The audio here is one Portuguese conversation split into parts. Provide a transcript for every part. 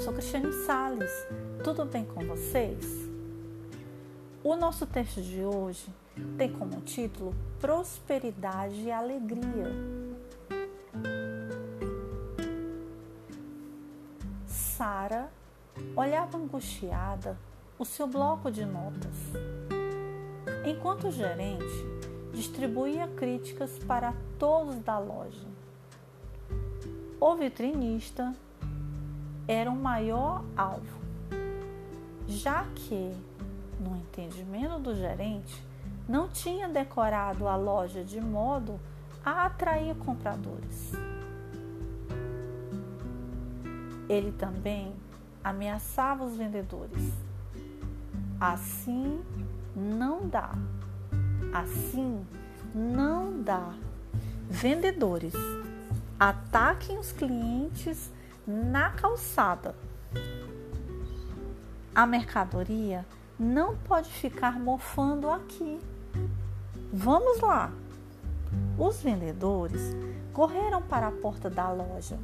sou Cristiane Sales. Tudo bem com vocês? O nosso texto de hoje tem como título Prosperidade e Alegria. Sara olhava angustiada o seu bloco de notas, enquanto o gerente distribuía críticas para todos da loja. O vitrinista era o maior alvo, já que, no entendimento do gerente, não tinha decorado a loja de modo a atrair compradores. Ele também ameaçava os vendedores. Assim não dá. Assim não dá. Vendedores, ataquem os clientes na calçada. A mercadoria não pode ficar mofando aqui. Vamos lá. Os vendedores correram para a porta da loja.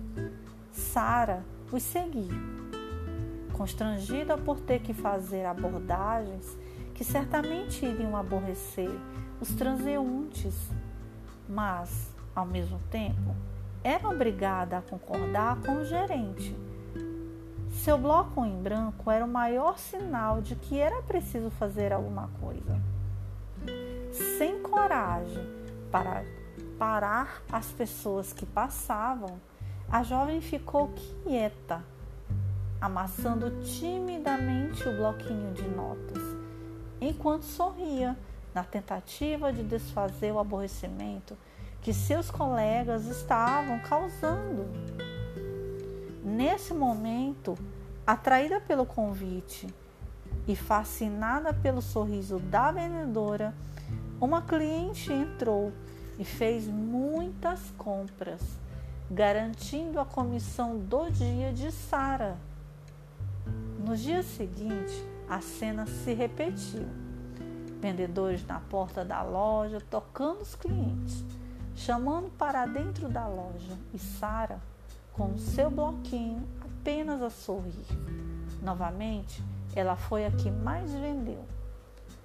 Sara os seguiu. Constrangida por ter que fazer abordagens que certamente iriam aborrecer os transeuntes, mas, ao mesmo tempo, era obrigada a concordar com o gerente. Seu bloco em branco era o maior sinal de que era preciso fazer alguma coisa. Sem coragem para parar as pessoas que passavam, a jovem ficou quieta, amassando timidamente o bloquinho de notas, enquanto sorria na tentativa de desfazer o aborrecimento que seus colegas estavam causando. Nesse momento, atraída pelo convite e fascinada pelo sorriso da vendedora, uma cliente entrou e fez muitas compras, garantindo a comissão do dia de Sara. No dia seguinte, a cena se repetiu. Vendedores na porta da loja tocando os clientes chamando para dentro da loja e Sara, com seu bloquinho, apenas a sorrir. Novamente, ela foi a que mais vendeu.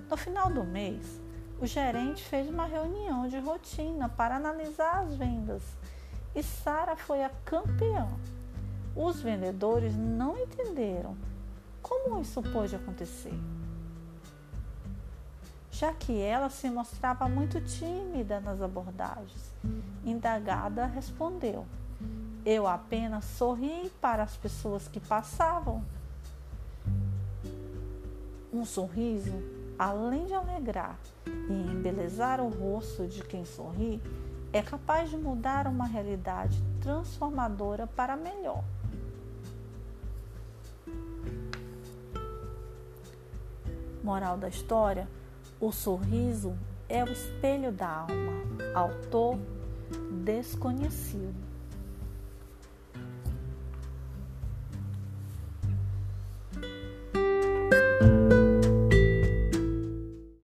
No final do mês, o gerente fez uma reunião de rotina para analisar as vendas e Sara foi a campeã. Os vendedores não entenderam como isso pôde acontecer já que ela se mostrava muito tímida nas abordagens. Indagada respondeu: Eu apenas sorri para as pessoas que passavam. Um sorriso, além de alegrar e embelezar o rosto de quem sorri, é capaz de mudar uma realidade transformadora para melhor. Moral da história: o sorriso é o espelho da alma. Autor desconhecido.